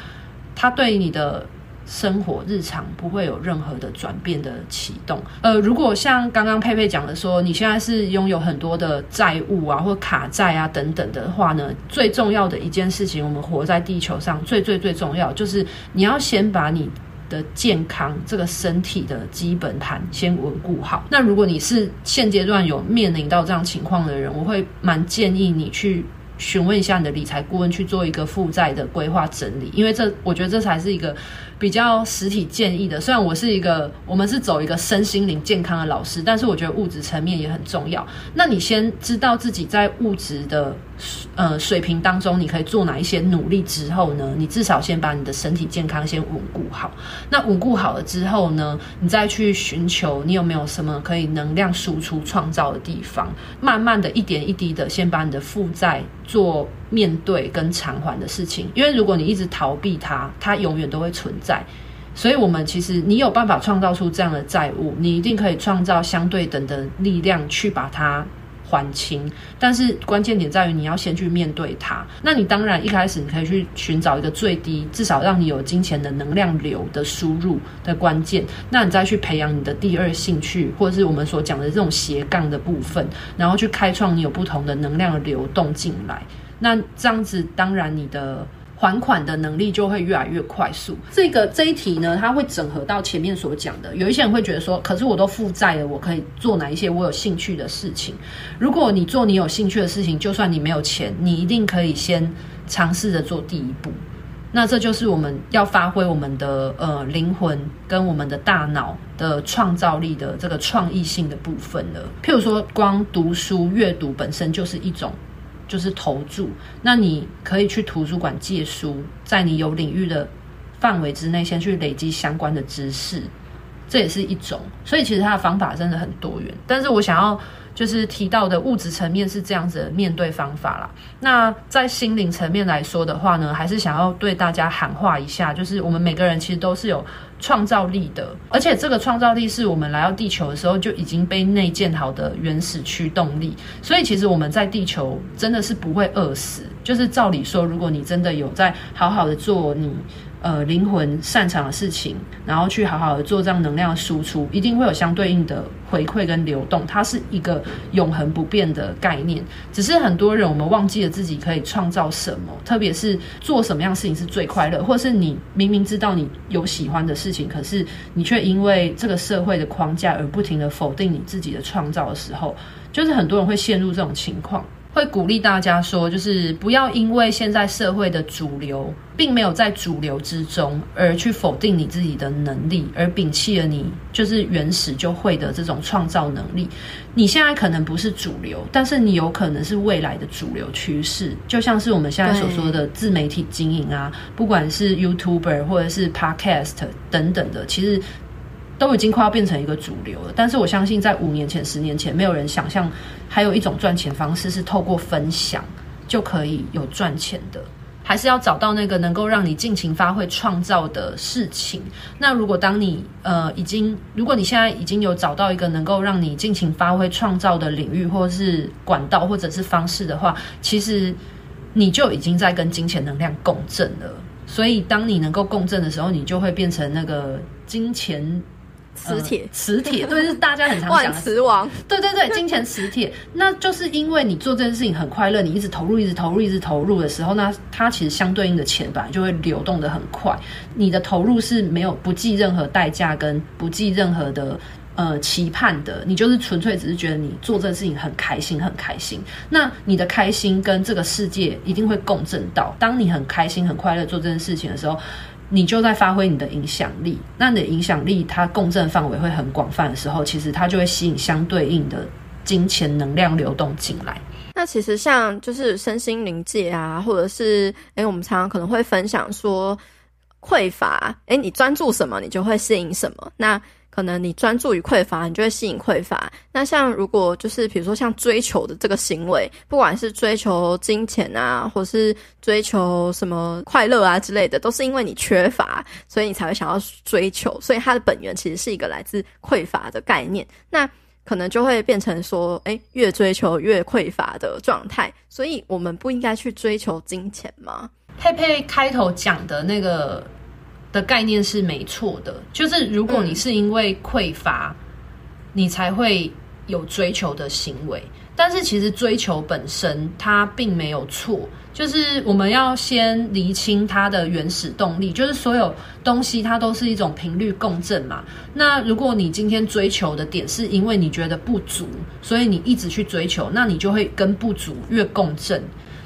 它对你的生活日常不会有任何的转变的启动。呃，如果像刚刚佩佩讲的说，你现在是拥有很多的债务啊，或卡债啊等等的话呢，最重要的一件事情，我们活在地球上最最最重要，就是你要先把你。的健康，这个身体的基本盘先稳固好。那如果你是现阶段有面临到这样情况的人，我会蛮建议你去询问一下你的理财顾问，去做一个负债的规划整理，因为这我觉得这才是一个。比较实体建议的，虽然我是一个，我们是走一个身心灵健康的老师，但是我觉得物质层面也很重要。那你先知道自己在物质的呃水平当中，你可以做哪一些努力之后呢，你至少先把你的身体健康先稳固好。那稳固好了之后呢，你再去寻求你有没有什么可以能量输出创造的地方，慢慢的一点一滴的先把你的负债做面对跟偿还的事情，因为如果你一直逃避它，它永远都会存在。所以，我们其实你有办法创造出这样的债务，你一定可以创造相对等的力量去把它还清。但是关键点在于你要先去面对它。那你当然一开始你可以去寻找一个最低，至少让你有金钱的能量流的输入的关键。那你再去培养你的第二兴趣，或者是我们所讲的这种斜杠的部分，然后去开创你有不同的能量流动进来。那这样子，当然你的。还款的能力就会越来越快速。这个这一题呢，它会整合到前面所讲的。有一些人会觉得说，可是我都负债了，我可以做哪一些我有兴趣的事情？如果你做你有兴趣的事情，就算你没有钱，你一定可以先尝试着做第一步。那这就是我们要发挥我们的呃灵魂跟我们的大脑的创造力的这个创意性的部分了。譬如说，光读书阅读本身就是一种。就是投注，那你可以去图书馆借书，在你有领域的范围之内，先去累积相关的知识，这也是一种。所以其实它的方法真的很多元，但是我想要就是提到的物质层面是这样子的面对方法啦。那在心灵层面来说的话呢，还是想要对大家喊话一下，就是我们每个人其实都是有。创造力的，而且这个创造力是我们来到地球的时候就已经被内建好的原始驱动力，所以其实我们在地球真的是不会饿死。就是照理说，如果你真的有在好好的做你。呃，灵魂擅长的事情，然后去好好的做这样能量输出，一定会有相对应的回馈跟流动。它是一个永恒不变的概念。只是很多人我们忘记了自己可以创造什么，特别是做什么样的事情是最快乐，或是你明明知道你有喜欢的事情，可是你却因为这个社会的框架而不停的否定你自己的创造的时候，就是很多人会陷入这种情况。会鼓励大家说，就是不要因为现在社会的主流并没有在主流之中，而去否定你自己的能力，而摒弃了你就是原始就会的这种创造能力。你现在可能不是主流，但是你有可能是未来的主流趋势。就像是我们现在所说的自媒体经营啊，不管是 YouTuber 或者是 Podcast 等等的，其实。都已经快要变成一个主流了，但是我相信在五年前、十年前，没有人想象还有一种赚钱方式是透过分享就可以有赚钱的，还是要找到那个能够让你尽情发挥创造的事情。那如果当你呃已经，如果你现在已经有找到一个能够让你尽情发挥创造的领域，或是管道，或者是方式的话，其实你就已经在跟金钱能量共振了。所以当你能够共振的时候，你就会变成那个金钱。磁铁，呃，磁铁，对，是大家很常讲磁王，对对对，金钱磁铁，[laughs] 那就是因为你做这件事情很快乐，你一直投入，一直投入，一直投入的时候，那它其实相对应的钱本来就会流动的很快。你的投入是没有不计任何代价跟不计任何的呃期盼的，你就是纯粹只是觉得你做这件事情很开心，很开心。那你的开心跟这个世界一定会共振到，当你很开心、很快乐做这件事情的时候。你就在发挥你的影响力，那你的影响力它共振范围会很广泛的时候，其实它就会吸引相对应的金钱能量流动进来。那其实像就是身心灵界啊，或者是诶、我们常常可能会分享说，匮乏，诶，你专注什么，你就会吸引什么。那可能你专注于匮乏，你就会吸引匮乏。那像如果就是比如说像追求的这个行为，不管是追求金钱啊，或是追求什么快乐啊之类的，都是因为你缺乏，所以你才会想要追求。所以它的本源其实是一个来自匮乏的概念。那可能就会变成说，诶，越追求越匮乏的状态。所以我们不应该去追求金钱吗？佩佩开头讲的那个。的概念是没错的，就是如果你是因为匮乏，你才会有追求的行为。但是其实追求本身它并没有错，就是我们要先厘清它的原始动力，就是所有东西它都是一种频率共振嘛。那如果你今天追求的点是因为你觉得不足，所以你一直去追求，那你就会跟不足越共振。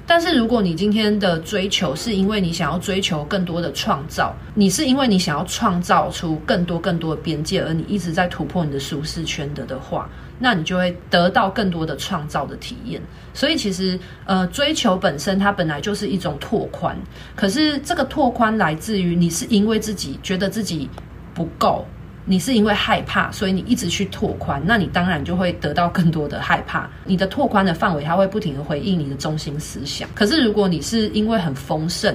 但是，如果你今天的追求是因为你想要追求更多的创造，你是因为你想要创造出更多更多的边界，而你一直在突破你的舒适圈的的话，那你就会得到更多的创造的体验。所以，其实呃，追求本身它本来就是一种拓宽，可是这个拓宽来自于你是因为自己觉得自己不够。你是因为害怕，所以你一直去拓宽，那你当然就会得到更多的害怕。你的拓宽的范围，它会不停的回应你的中心思想。可是如果你是因为很丰盛，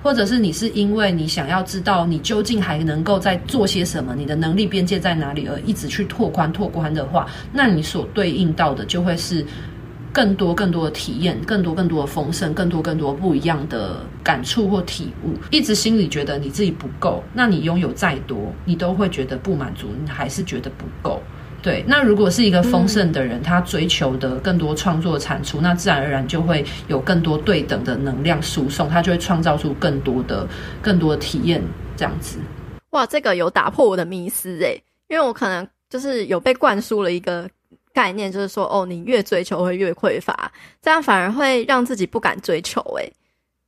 或者是你是因为你想要知道你究竟还能够再做些什么，你的能力边界在哪里，而一直去拓宽拓宽的话，那你所对应到的就会是。更多更多的体验，更多更多的丰盛，更多更多不一样的感触或体悟。一直心里觉得你自己不够，那你拥有再多，你都会觉得不满足，你还是觉得不够。对，那如果是一个丰盛的人，嗯、他追求的更多创作产出，那自然而然就会有更多对等的能量输送，他就会创造出更多的更多的体验。这样子，哇，这个有打破我的迷思诶，因为我可能就是有被灌输了一个。概念就是说，哦，你越追求会越匮乏，这样反而会让自己不敢追求。诶，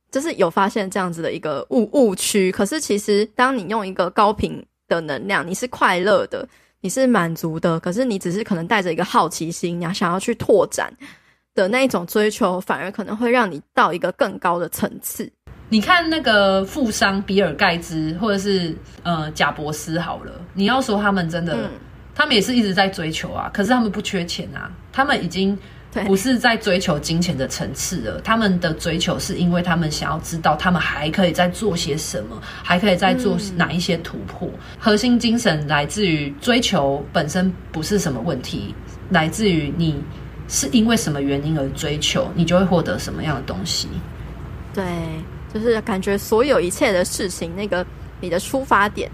就是有发现这样子的一个误误区。可是其实，当你用一个高频的能量，你是快乐的，你是满足的，可是你只是可能带着一个好奇心，你要想要去拓展的那一种追求，反而可能会让你到一个更高的层次。你看那个富商比尔盖茨，或者是呃贾伯斯，好了，你要说他们真的。嗯他们也是一直在追求啊，可是他们不缺钱啊，他们已经不是在追求金钱的层次了。他们的追求是因为他们想要知道他们还可以再做些什么，还可以再做哪一些突破。嗯。核心精神来自于追求本身不是什么问题，来自于你是因为什么原因而追求，你就会获得什么样的东西。对，就是感觉所有一切的事情，那个你的出发点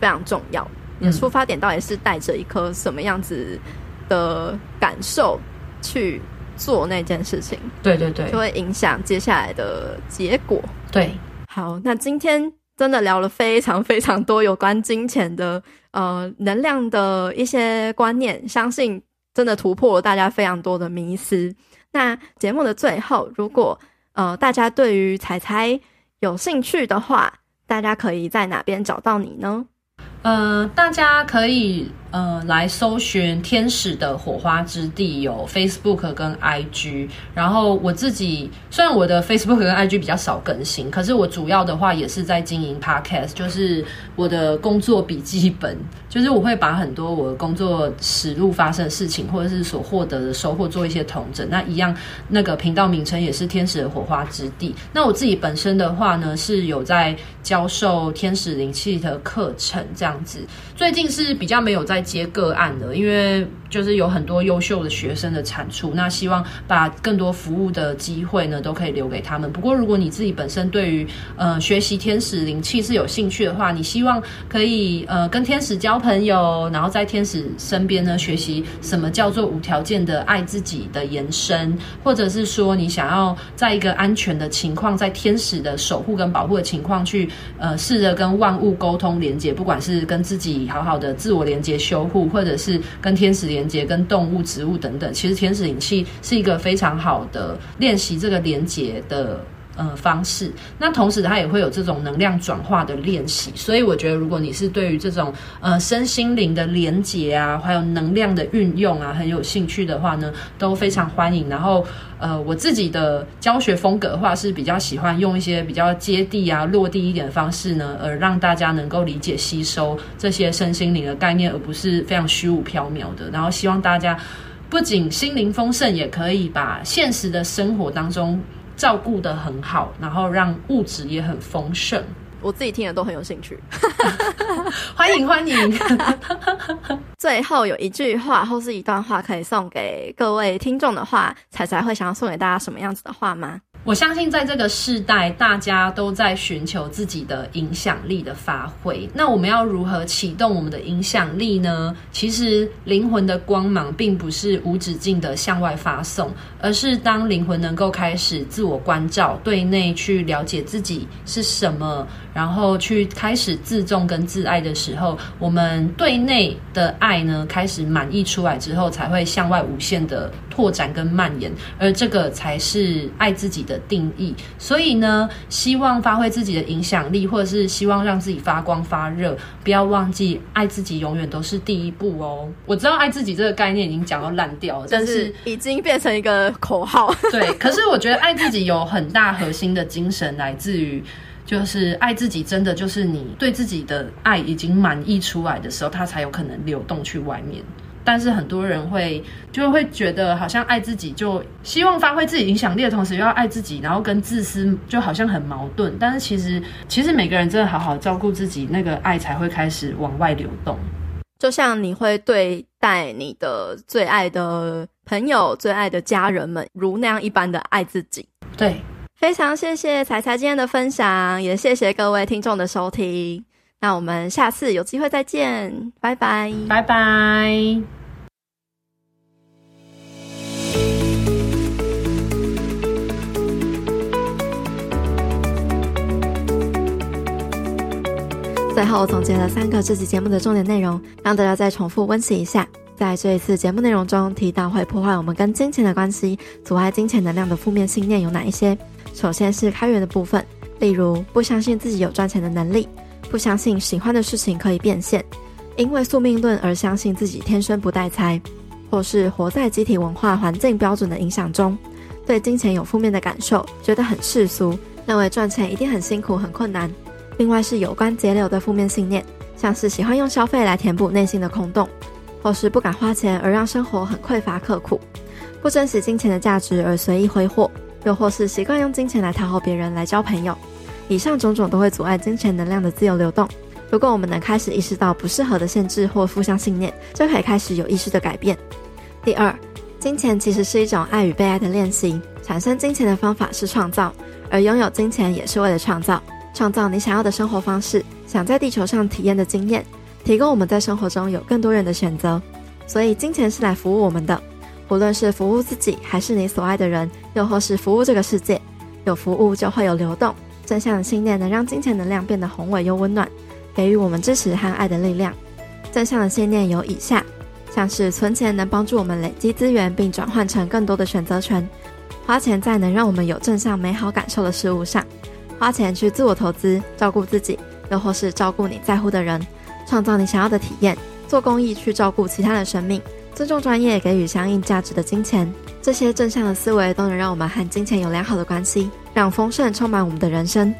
非常重要。你的出发点到底是带着一颗什么样子的感受去做那件事情？对对对，就会影响接下来的结果。对，好，那今天真的聊了非常非常多有关金钱的呃能量的一些观念，相信真的突破了大家非常多的迷思。那节目的最后，如果呃大家对于彩彩有兴趣的话，大家可以在哪边找到你呢？呃，大家可以呃来搜寻天使的火花之地，有 Facebook 跟 IG。然后我自己虽然我的 Facebook 跟 IG 比较少更新，可是我主要的话也是在经营 Podcast，就是我的工作笔记本，就是我会把很多我的工作实录发生的事情，或者是所获得的收获做一些统整。那一样，那个频道名称也是天使的火花之地。那我自己本身的话呢，是有在教授天使灵气的课程，这样子，最近是比较没有在接个案的，因为就是有很多优秀的学生的产出，那希望把更多服务的机会呢都可以留给他们。不过，如果你自己本身对于呃学习天使灵气是有兴趣的话，你希望可以呃跟天使交朋友，然后在天使身边呢学习什么叫做无条件的爱自己的延伸，或者是说你想要在一个安全的情况，在天使的守护跟保护的情况去呃试着跟万物沟通连接，不管是跟自己好好的自我连接修护，或者是跟天使连接、跟动物、植物等等，其实天使引气是一个非常好的练习这个连接的呃方式。那同时它也会有这种能量转化的练习。所以我觉得，如果你是对于这种呃身心灵的连接啊，还有能量的运用啊，很有兴趣的话呢，都非常欢迎。然后呃，我自己的教学风格的话是比较喜欢用一些比较接地啊、落地一点的方式呢，而让大家能够理解吸收这些身心灵的概念，而不是非常虚无缥缈的。然后希望大家。不仅心灵丰盛，也可以把现实的生活当中照顾得很好，然后让物质也很丰盛。我自己听了都很有兴趣，欢 [laughs] 迎欢迎。[laughs] 最后有一句话或是一段话可以送给各位听众的话，彩彩会想要送给大家什么样子的话吗？我相信，在这个世代，大家都在寻求自己的影响力的发挥。那我们要如何启动我们的影响力呢？其实，灵魂的光芒并不是无止境的向外发送，而是当灵魂能够开始自我关照，对内去了解自己是什么，然后去开始自重跟自爱的时候，我们对内的爱呢，开始满溢出来之后，才会向外无限的拓展跟蔓延。而这个才是爱自己的定义，所以呢，希望发挥自己的影响力，或者是希望让自己发光发热，不要忘记爱自己永远都是第一步哦。我知道爱自己这个概念已经讲到烂掉了，但是已经变成一个口号。[laughs] 对，可是我觉得爱自己有很大核心的精神，来自于就是爱自己，真的就是你对自己的爱已经满溢出来的时候，它才有可能流动去外面。但是很多人会就会觉得，好像爱自己就希望发挥自己影响力的同时，又要爱自己，然后跟自私就好像很矛盾。但是其实，其实每个人真的好好照顾自己，那个爱才会开始往外流动。就像你会对待你的最爱的朋友、最爱的家人们，如那样一般的爱自己。对，非常谢谢彩彩今天的分享，也谢谢各位听众的收听。那我们下次有机会再见，拜拜，拜拜。最后总结了三个这期节目的重点内容，让大家再重复温习一下。在这一次节目内容中提到会破坏我们跟金钱的关系、阻碍金钱能量的负面信念有哪一些？首先是开源的部分，例如不相信自己有赚钱的能力。不相信喜欢的事情可以变现，因为宿命论而相信自己天生不带财，或是活在集体文化环境标准的影响中，对金钱有负面的感受，觉得很世俗，认为赚钱一定很辛苦很困难。另外是有关节流的负面信念，像是喜欢用消费来填补内心的空洞，或是不敢花钱而让生活很匮乏刻苦，不珍惜金钱的价值而随意挥霍，又或是习惯用金钱来讨好别人来交朋友。以上种种都会阻碍金钱能量的自由流动。如果我们能开始意识到不适合的限制或负向信念，就可以开始有意识的改变。第二，金钱其实是一种爱与被爱的练习。产生金钱的方法是创造，而拥有金钱也是为了创造，创造你想要的生活方式，想在地球上体验的经验，提供我们在生活中有更多元的选择。所以，金钱是来服务我们的，无论是服务自己，还是你所爱的人，又或是服务这个世界。有服务就会有流动。正向的信念能让金钱能量变得宏伟又温暖，给予我们支持和爱的力量。正向的信念有以下，像是存钱能帮助我们累积资源，并转换成更多的选择权；花钱在能让我们有正向美好感受的事物上；花钱去自我投资，照顾自己，又或是照顾你在乎的人，创造你想要的体验；做公益去照顾其他的生命，尊重专业，给予相应价值的金钱。这些正向的思维都能让我们和金钱有良好的关系。让丰盛充满我们的人生。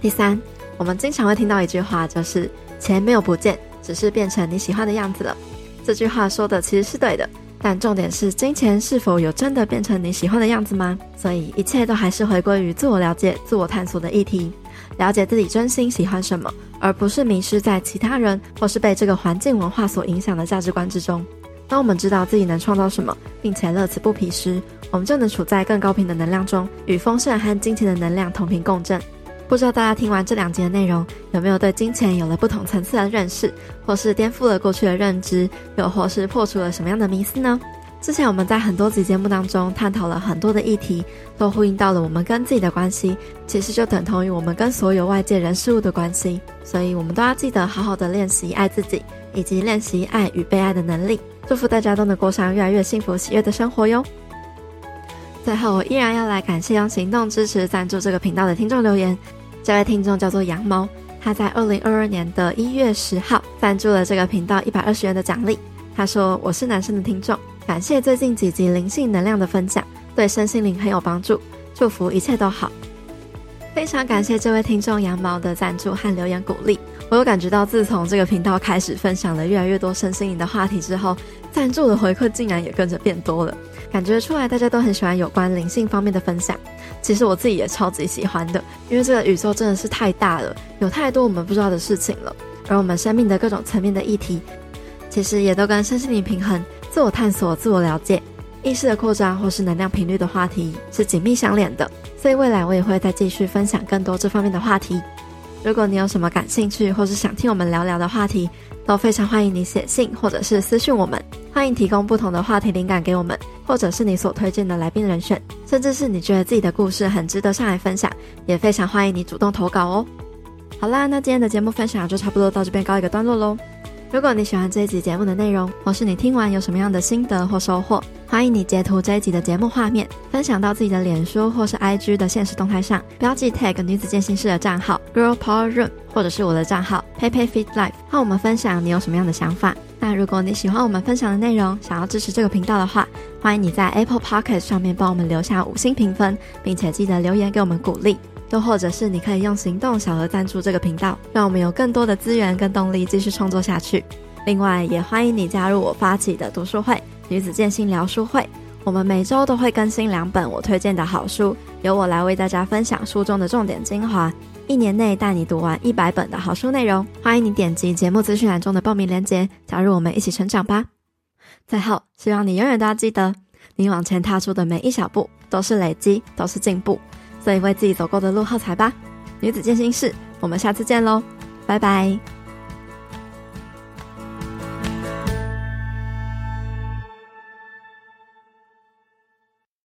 第三，我们经常会听到一句话，就是钱没有不见，只是变成你喜欢的样子了。这句话说的其实是对的，但重点是金钱是否有真的变成你喜欢的样子吗？所以一切都还是回归于自我了解、自我探索的议题，了解自己真心喜欢什么，而不是迷失在其他人或是被这个环境文化所影响的价值观之中。当我们知道自己能创造什么，并且乐此不疲时，我们就能处在更高频的能量中，与丰盛和金钱的能量同频共振。不知道大家听完这两集的内容，有没有对金钱有了不同层次的认识，或是颠覆了过去的认知，又或是破除了什么样的迷思呢？之前我们在很多集节目当中探讨了很多的议题，都呼应到了我们跟自己的关系，其实就等同于我们跟所有外界人事物的关系。所以，我们都要记得好好的练习爱自己，以及练习爱与被爱的能力。祝福大家都能过上越来越幸福喜悦的生活哟！最后，我依然要来感谢用行动支持赞助这个频道的听众留言。这位听众叫做羊毛，他在二零二二年的一月十号赞助了这个频道一百二十元的奖励。他说：“我是男生的听众，感谢最近几集灵性能量的分享，对身心灵很有帮助，祝福一切都好。”非常感谢这位听众羊毛的赞助和留言鼓励。我有感觉到，自从这个频道开始分享了越来越多身心灵的话题之后，赞助的回馈竟然也跟着变多了。感觉出来大家都很喜欢有关灵性方面的分享，其实我自己也超级喜欢的，因为这个宇宙真的是太大了，有太多我们不知道的事情了。而我们生命的各种层面的议题，其实也都跟身心灵平衡、自我探索、自我了解、意识的扩张或是能量频率的话题是紧密相连的。所以未来我也会再继续分享更多这方面的话题。如果你有什么感兴趣，或是想听我们聊聊的话题，都非常欢迎你写信或者是私讯我们。欢迎提供不同的话题灵感给我们，或者是你所推荐的来宾人选，甚至是你觉得自己的故事很值得上来分享，也非常欢迎你主动投稿哦。好啦，那今天的节目分享就差不多到这边告一个段落喽。如果你喜欢这一集节目的内容，或是你听完有什么样的心得或收获，欢迎你截图这一集的节目画面，分享到自己的脸书或是 IG 的限时动态上，标记 tag 女子健心室的账号 Girl Power Room，或者是我的账号 PeiPei Fit Life，和我们分享你有什么样的想法。那如果你喜欢我们分享的内容，想要支持这个频道的话，欢迎你在 Apple Podcast 上面帮我们留下五星评分，并且记得留言给我们鼓励。又或者是你可以用行动小额赞助这个频道，让我们有更多的资源跟动力继续创作下去。另外，也欢迎你加入我发起的读书会——女子健心聊书会。我们每周都会更新两本我推荐的好书，由我来为大家分享书中的重点精华，一年内带你读完一百本的好书内容。欢迎你点击节目资讯栏中的报名链接，加入我们一起成长吧。最后，希望你永远都要记得，你往前踏出的每一小步都是累积，都是进步。所以为自己走过的路喝彩吧，女子健心室，我们下次见喽，拜拜。